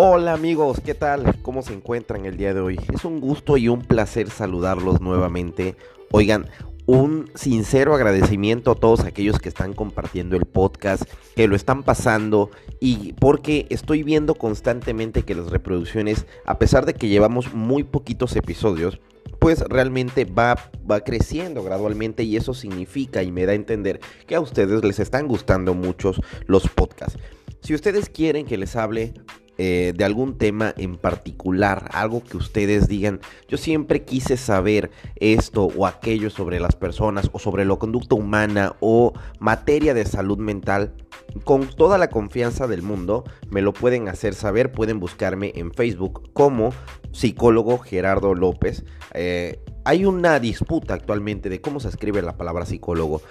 Hola amigos, ¿qué tal? ¿Cómo se encuentran el día de hoy? Es un gusto y un placer saludarlos nuevamente. Oigan, un sincero agradecimiento a todos aquellos que están compartiendo el podcast, que lo están pasando y porque estoy viendo constantemente que las reproducciones, a pesar de que llevamos muy poquitos episodios, pues realmente va, va creciendo gradualmente y eso significa y me da a entender que a ustedes les están gustando muchos los podcasts. Si ustedes quieren que les hable eh, de algún tema en particular, algo que ustedes digan, yo siempre quise saber esto o aquello sobre las personas o sobre la conducta humana o materia de salud mental, con toda la confianza del mundo, me lo pueden hacer saber, pueden buscarme en Facebook como psicólogo Gerardo López. Eh, hay una disputa actualmente de cómo se escribe la palabra psicólogo.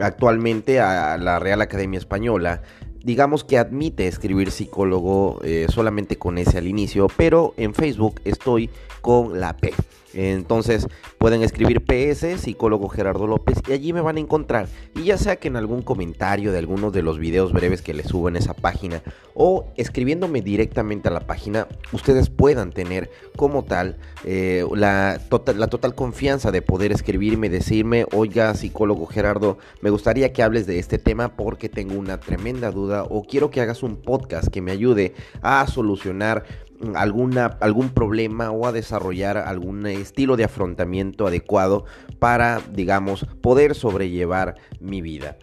Actualmente a la Real Academia Española digamos que admite escribir psicólogo eh, solamente con ese al inicio, pero en Facebook estoy con la P. Entonces pueden escribir PS, psicólogo Gerardo López, y allí me van a encontrar. Y ya sea que en algún comentario de algunos de los videos breves que les subo en esa página o escribiéndome directamente a la página, ustedes puedan tener como tal eh, la, total, la total confianza de poder escribirme, decirme, oiga psicólogo Gerardo, me gustaría que hables de este tema porque tengo una tremenda duda o quiero que hagas un podcast que me ayude a solucionar alguna, algún problema o a desarrollar algún estilo de afrontamiento adecuado para, digamos, poder sobrellevar mi vida.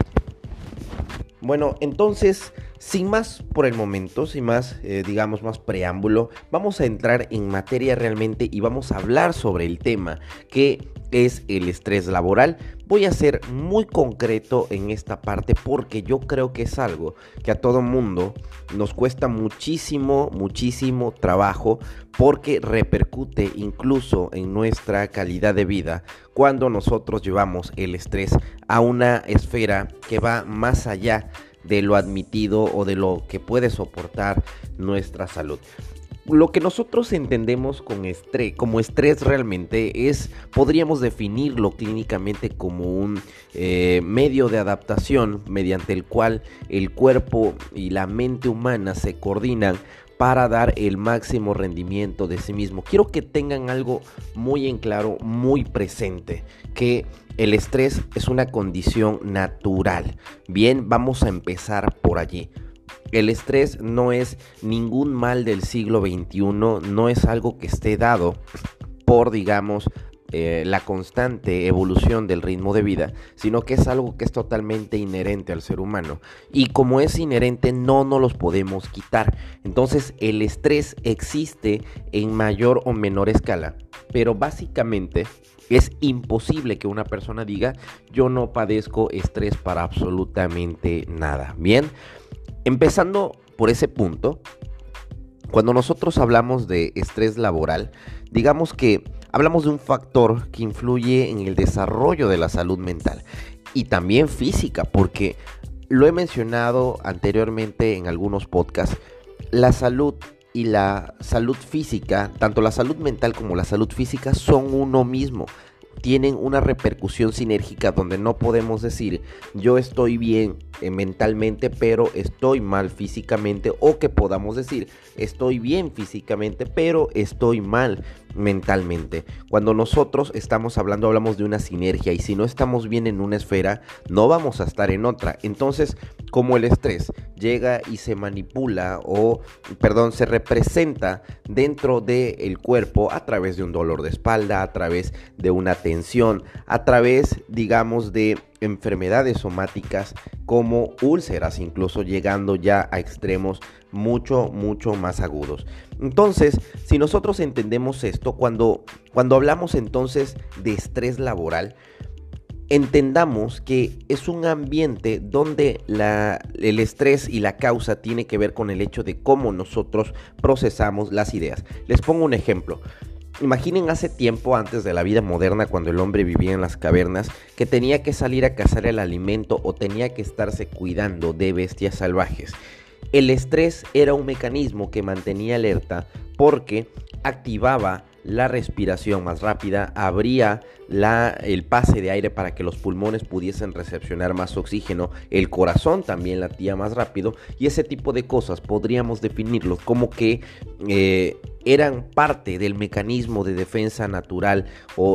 Bueno, entonces, sin más por el momento, sin más, eh, digamos, más preámbulo, vamos a entrar en materia realmente y vamos a hablar sobre el tema que es el estrés laboral. Voy a ser muy concreto en esta parte porque yo creo que es algo que a todo mundo nos cuesta muchísimo, muchísimo trabajo porque repercute incluso en nuestra calidad de vida cuando nosotros llevamos el estrés a una esfera que va más allá de lo admitido o de lo que puede soportar nuestra salud lo que nosotros entendemos con estrés, como estrés realmente es, podríamos definirlo clínicamente como un eh, medio de adaptación mediante el cual el cuerpo y la mente humana se coordinan para dar el máximo rendimiento de sí mismo. Quiero que tengan algo muy en claro, muy presente, que el estrés es una condición natural. Bien, vamos a empezar por allí. El estrés no es ningún mal del siglo XXI, no es algo que esté dado por, digamos, eh, la constante evolución del ritmo de vida, sino que es algo que es totalmente inherente al ser humano. Y como es inherente, no nos los podemos quitar. Entonces, el estrés existe en mayor o menor escala, pero básicamente es imposible que una persona diga, yo no padezco estrés para absolutamente nada. Bien, Empezando por ese punto, cuando nosotros hablamos de estrés laboral, digamos que hablamos de un factor que influye en el desarrollo de la salud mental y también física, porque lo he mencionado anteriormente en algunos podcasts, la salud y la salud física, tanto la salud mental como la salud física son uno mismo. Tienen una repercusión sinérgica donde no podemos decir yo estoy bien eh, mentalmente pero estoy mal físicamente o que podamos decir estoy bien físicamente pero estoy mal mentalmente. Cuando nosotros estamos hablando hablamos de una sinergia y si no estamos bien en una esfera no vamos a estar en otra. Entonces como el estrés llega y se manipula o perdón se representa dentro del cuerpo a través de un dolor de espalda, a través de una tensión, a través digamos de enfermedades somáticas como úlceras, incluso llegando ya a extremos mucho, mucho más agudos. Entonces, si nosotros entendemos esto, cuando, cuando hablamos entonces de estrés laboral, entendamos que es un ambiente donde la, el estrés y la causa tiene que ver con el hecho de cómo nosotros procesamos las ideas. Les pongo un ejemplo. Imaginen hace tiempo antes de la vida moderna cuando el hombre vivía en las cavernas que tenía que salir a cazar el alimento o tenía que estarse cuidando de bestias salvajes. El estrés era un mecanismo que mantenía alerta porque activaba la respiración más rápida, abría la, el pase de aire para que los pulmones pudiesen recepcionar más oxígeno, el corazón también latía más rápido y ese tipo de cosas podríamos definirlos como que eh, eran parte del mecanismo de defensa natural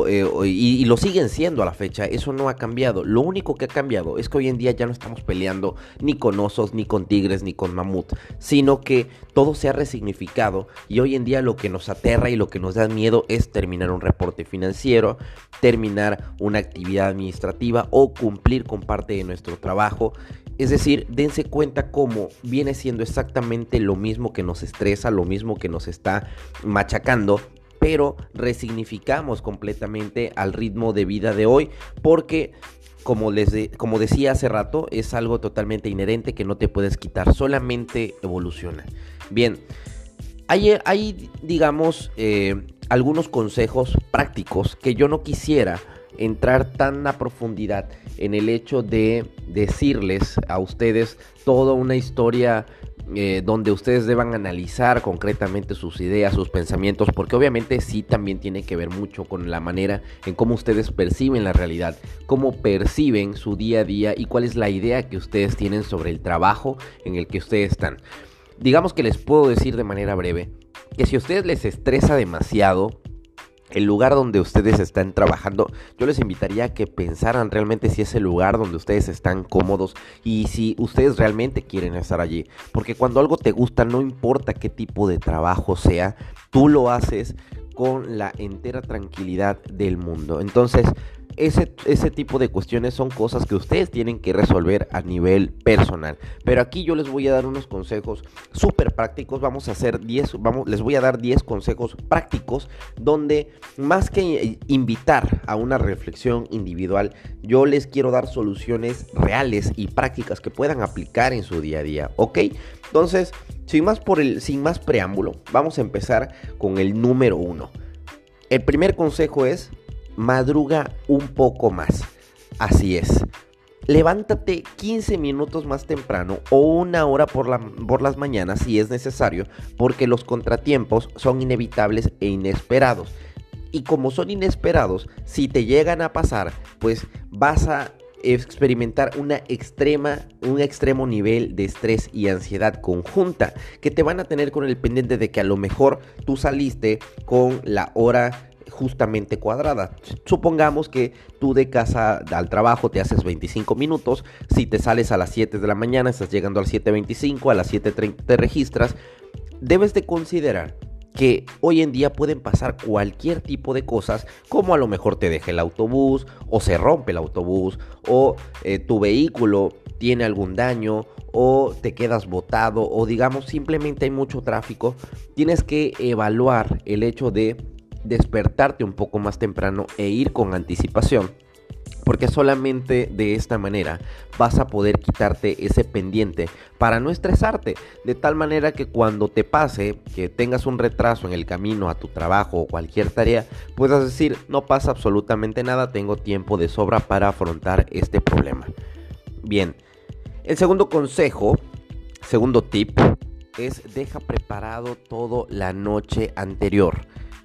eh, y, lo siguen siendo a la fecha. Eso no ha cambiado. Lo único que ha cambiado es que hoy en día ya no estamos peleando ni con osos, ni con tigres, ni con mamut, sino que todo se ha resignificado y hoy en día lo que nos aterra y lo que nos da miedo es terminar un reporte financiero, terminar una actividad administrativa o cumplir con parte de nuestro trabajo es decir, dense cuenta cómo viene siendo exactamente lo mismo que nos estresa, lo mismo que nos está machacando, pero resignificamos completamente al ritmo de vida de hoy porque como, les como decía hace rato, es algo totalmente inherente que no te puedes quitar, solamente evoluciona. Bien, hay, hay digamos, eh, algunos consejos prácticos que yo no quisiera entrar tan a profundidad en el hecho de decirles a ustedes toda una historia eh, donde ustedes deban analizar concretamente sus ideas, sus pensamientos, porque obviamente sí también tiene que ver mucho con la manera en cómo ustedes perciben la realidad, cómo perciben su día a día y cuál es la idea que ustedes tienen sobre el trabajo en el que ustedes están. Digamos que les puedo decir de manera breve que si a ustedes les estresa demasiado, el lugar donde ustedes están trabajando, yo les invitaría a que pensaran realmente si es el lugar donde ustedes están cómodos y si ustedes realmente quieren estar allí. Porque cuando algo te gusta, no importa qué tipo de trabajo sea, tú lo haces con la entera tranquilidad del mundo. Entonces, ese, tipo de cuestiones son cosas que ustedes tienen que resolver a nivel personal. Pero aquí yo les voy a dar unos consejos súper prácticos. Vamos a hacer 10, vamos, les voy a dar 10 consejos prácticos donde más que invitar a una reflexión individual, yo les quiero dar soluciones reales y prácticas que puedan aplicar en su día a día. ¿Ok? Entonces, sin más, preámbulo, vamos a empezar con el número uno. El primer consejo es madruga un poco más. Así es. Levántate 15 minutos más temprano o una hora por, la, por, las mañanas si es necesario, porque los contratiempos son inevitables e inesperados. Y como son inesperados, si te llegan a pasar, pues vas a experimentar una extrema, un extremo nivel de estrés y ansiedad conjunta que te van a tener con el pendiente de que a lo mejor tú saliste con la hora justamente cuadrada. Supongamos que tú de casa al trabajo te haces 25 minutos, si te sales a las 7 de la mañana, estás llegando al 7.25, a las 7.30 te registras, debes de considerar que hoy en día pueden pasar cualquier tipo de cosas, como a lo mejor te deje el autobús, o se rompe el autobús, o eh, tu vehículo tiene algún daño, o te quedas botado, o digamos simplemente hay mucho tráfico, tienes que evaluar el hecho de despertarte un poco más temprano e ir con anticipación. Porque solamente de esta manera vas a poder quitarte ese pendiente para no estresarte. De tal manera que cuando te pase, que tengas un retraso en el camino a tu trabajo o cualquier tarea, puedas decir, no pasa absolutamente nada, tengo tiempo de sobra para afrontar este problema. Bien, el segundo consejo, segundo tip, es deja preparado todo la noche anterior.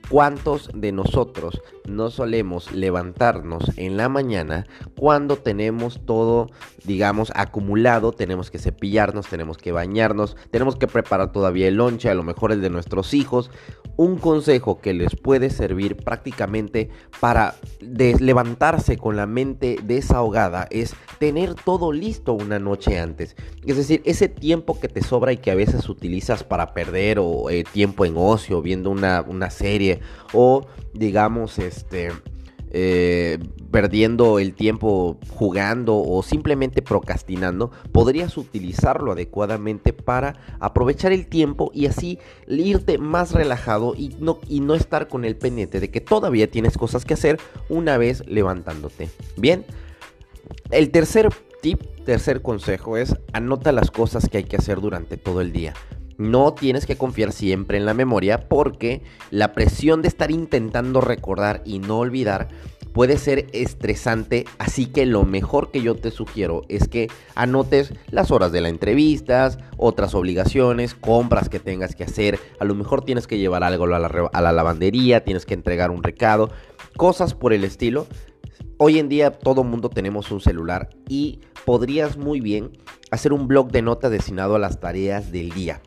¿Cuántos de nosotros no solemos levantarnos en la mañana cuando tenemos todo, digamos, acumulado? Tenemos que cepillarnos, tenemos que bañarnos, tenemos que preparar todavía el lonche, a lo mejor el de nuestros hijos. Un consejo que les puede servir prácticamente para levantarse con la mente desahogada es tener todo listo una noche antes. Es decir, ese tiempo que te sobra y que a veces utilizas para perder o eh, tiempo en ocio, viendo una, una serie o digamos este eh, perdiendo el tiempo jugando o simplemente procrastinando, podrías utilizarlo adecuadamente para aprovechar el tiempo y así irte más relajado y no, y no estar con el pendiente de que todavía tienes cosas que hacer una vez levantándote. Bien, el tercer tip, tercer consejo es anota las cosas que hay que hacer durante todo el día. No tienes que confiar siempre en la memoria porque la presión de estar intentando recordar y no olvidar puede ser estresante, así que lo mejor que yo te sugiero es que anotes las horas de las entrevistas, otras obligaciones, compras que tengas que hacer, a lo mejor tienes que llevar algo a la, a la lavandería, tienes que entregar un recado, cosas por el estilo. Hoy en día todo mundo tenemos un celular y podrías muy bien hacer un blog de notas destinado a las tareas del día.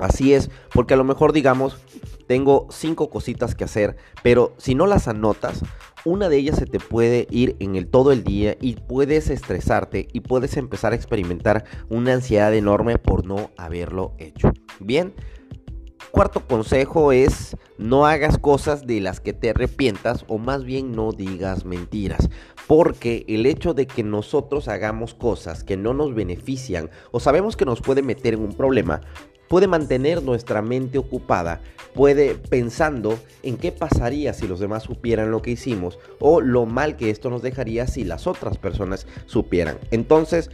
Así es, porque a lo mejor digamos, tengo cinco cositas que hacer, pero si no las anotas, una de ellas se te puede ir en el todo el día y puedes estresarte y puedes empezar a experimentar una ansiedad enorme por no haberlo hecho. Bien, Cuarto consejo es no hagas cosas de las que te arrepientas o más bien no digas mentiras. Porque el hecho de que nosotros hagamos cosas que no nos benefician o sabemos que nos puede meter en un problema, puede mantener nuestra mente ocupada, puede pensando en qué pasaría si los demás supieran lo que hicimos o lo mal que esto nos dejaría si las otras personas supieran. Entonces,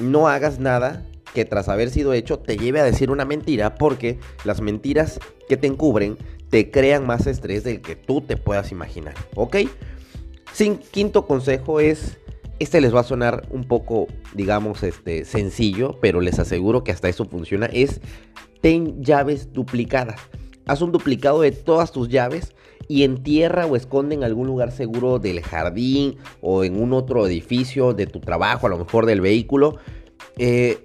no hagas nada que tras haber sido hecho te lleve a decir una mentira porque las mentiras que te encubren te crean más estrés del que tú te puedas imaginar, ¿ok? Sin quinto consejo es, este les va a sonar un poco, digamos, este, sencillo, pero les aseguro que hasta eso funciona, es ten llaves duplicadas. Haz un duplicado de todas tus llaves y entierra o esconde en algún lugar seguro del jardín o en un otro edificio de tu trabajo, a lo mejor del vehículo. Eh,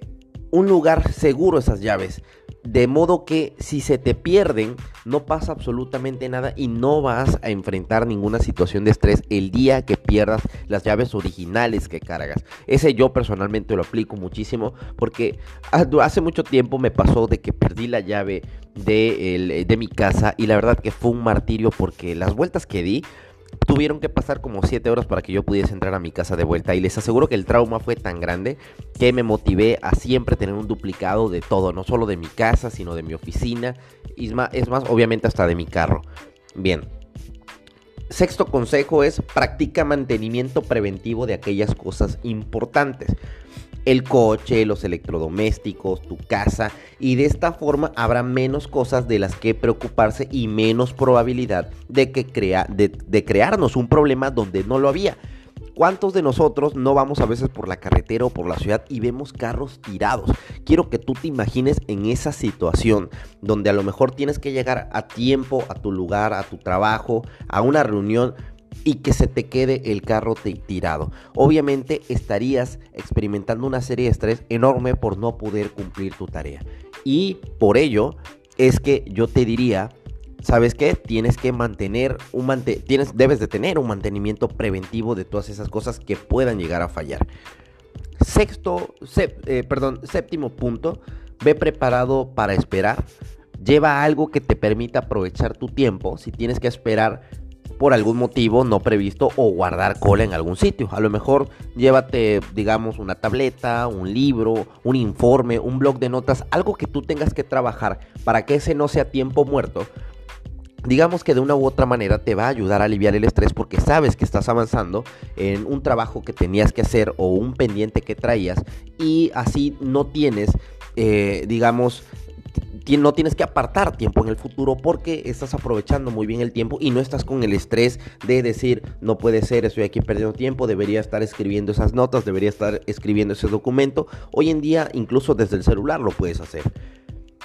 un lugar seguro esas llaves. De modo que si se te pierden, no pasa absolutamente nada y no vas a enfrentar ninguna situación de estrés el día que pierdas las llaves originales que cargas. Ese yo personalmente lo aplico muchísimo porque hace mucho tiempo me pasó de que perdí la llave de, de mi casa y la verdad que fue un martirio porque las vueltas que di tuvieron que pasar como 7 horas para que yo pudiese entrar a mi casa de vuelta y les aseguro que el trauma fue tan grande que me motivé a siempre tener un duplicado de todo, no solo de mi casa, sino de mi oficina y es más, es más obviamente hasta de mi carro. Bien. Sexto consejo es practica mantenimiento preventivo de aquellas cosas importantes el coche, los electrodomésticos, tu casa y de esta forma habrá menos cosas de las que preocuparse y menos probabilidad de, que crea, de, crearnos un problema donde no lo había. ¿Cuántos de nosotros no vamos a veces por la carretera o por la ciudad y vemos carros tirados? Quiero que tú te imagines en esa situación donde a lo mejor tienes que llegar a tiempo a tu lugar, a tu trabajo, a una reunión, y que se te quede el carro tirado. Obviamente estarías experimentando una serie de estrés enorme por no poder cumplir tu tarea. Y por ello es que yo te diría, ¿sabes qué? Tienes que mantener un debes de tener un mantenimiento preventivo de todas esas cosas que puedan llegar a fallar. Sexto, eh, perdón, séptimo punto, ve preparado para esperar. Lleva algo que te permita aprovechar tu tiempo. Si tienes que esperar por algún motivo no previsto o guardar cola en algún sitio. A lo mejor llévate, digamos, una tableta, un libro, un informe, un blog de notas, algo que tú tengas que trabajar para que ese no sea tiempo muerto. Digamos que de una u otra manera te va a ayudar a aliviar el estrés porque sabes que estás avanzando en un trabajo que tenías que hacer o un pendiente que traías y así no tienes, eh, digamos, no tienes que apartar tiempo en el futuro porque estás aprovechando muy bien el tiempo y no estás con el estrés de decir, no puede ser, estoy aquí perdiendo tiempo, debería estar escribiendo esas notas, debería estar escribiendo ese documento. Hoy en día incluso desde el celular lo puedes hacer.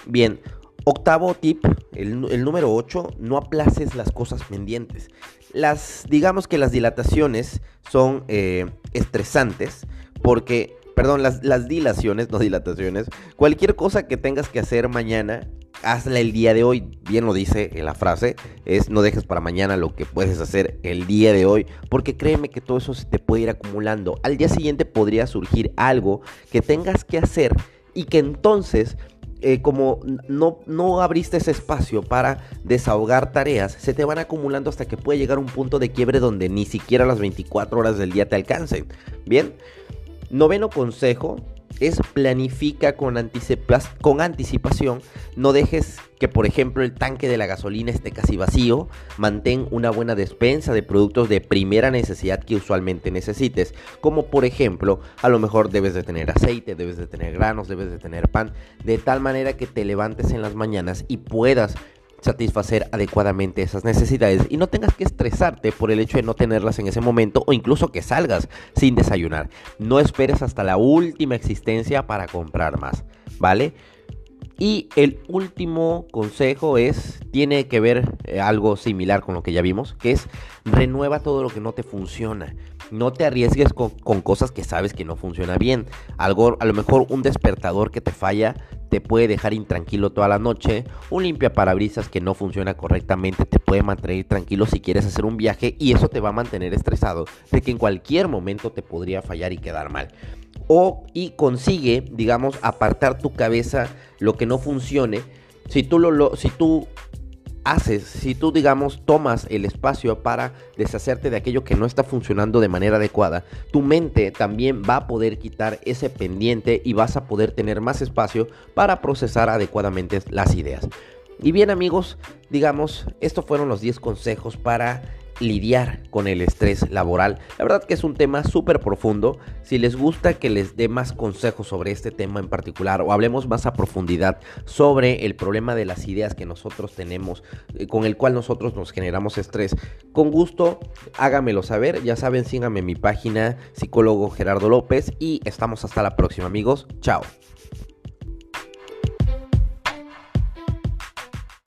Bien, octavo tip, el, número 8, no aplaces las cosas pendientes. Las, digamos que las dilataciones son eh, estresantes porque perdón, las, dilaciones, no dilataciones, cualquier cosa que tengas que hacer mañana, hazla el día de hoy. Bien lo dice la frase, es no dejes para mañana lo que puedes hacer el día de hoy, porque créeme que todo eso se te puede ir acumulando. Al día siguiente podría surgir algo que tengas que hacer y que entonces eh, como no, no abriste ese espacio para desahogar tareas, se te van acumulando hasta que puede llegar un punto de quiebre donde ni siquiera las 24 horas del día te alcancen. Bien, Noveno consejo es planifica con, anticipación. No dejes que, por ejemplo, el tanque de la gasolina esté casi vacío. Mantén una buena despensa de productos de primera necesidad que usualmente necesites. Como por ejemplo, a lo mejor debes de tener aceite, debes de tener granos, debes de tener pan. De tal manera que te levantes en las mañanas y puedas satisfacer adecuadamente esas necesidades y no tengas que estresarte por el hecho de no tenerlas en ese momento o incluso que salgas sin desayunar. No esperes hasta la última existencia para comprar más, ¿vale? Y el último consejo es, tiene que ver eh, algo similar con lo que ya vimos, que es renueva todo lo que no te funciona. No te arriesgues con, cosas que sabes que no funciona bien. Algo, a lo mejor un despertador que te falla te puede dejar intranquilo toda la noche. Un limpia parabrisas que no funciona correctamente te puede mantener tranquilo si quieres hacer un viaje y eso te va a mantener estresado de que en cualquier momento te podría fallar y quedar mal. O y consigue, digamos, apartar tu cabeza lo que no funcione. Si tú lo si tú haces, si tú digamos tomas el espacio para deshacerte de aquello que no está funcionando de manera adecuada, tu mente también va a poder quitar ese pendiente y vas a poder tener más espacio para procesar adecuadamente las ideas. Y bien amigos, digamos, estos fueron los 10 consejos para lidiar con el estrés laboral. La verdad que es un tema súper profundo. Si les gusta que les dé más consejos sobre este tema en particular o hablemos más a profundidad sobre el problema de las ideas que nosotros tenemos, eh, con el cual nosotros nos generamos estrés, con gusto hágamelo saber. Ya saben, síganme en mi página psicólogo Gerardo López y estamos hasta la próxima amigos. Chao.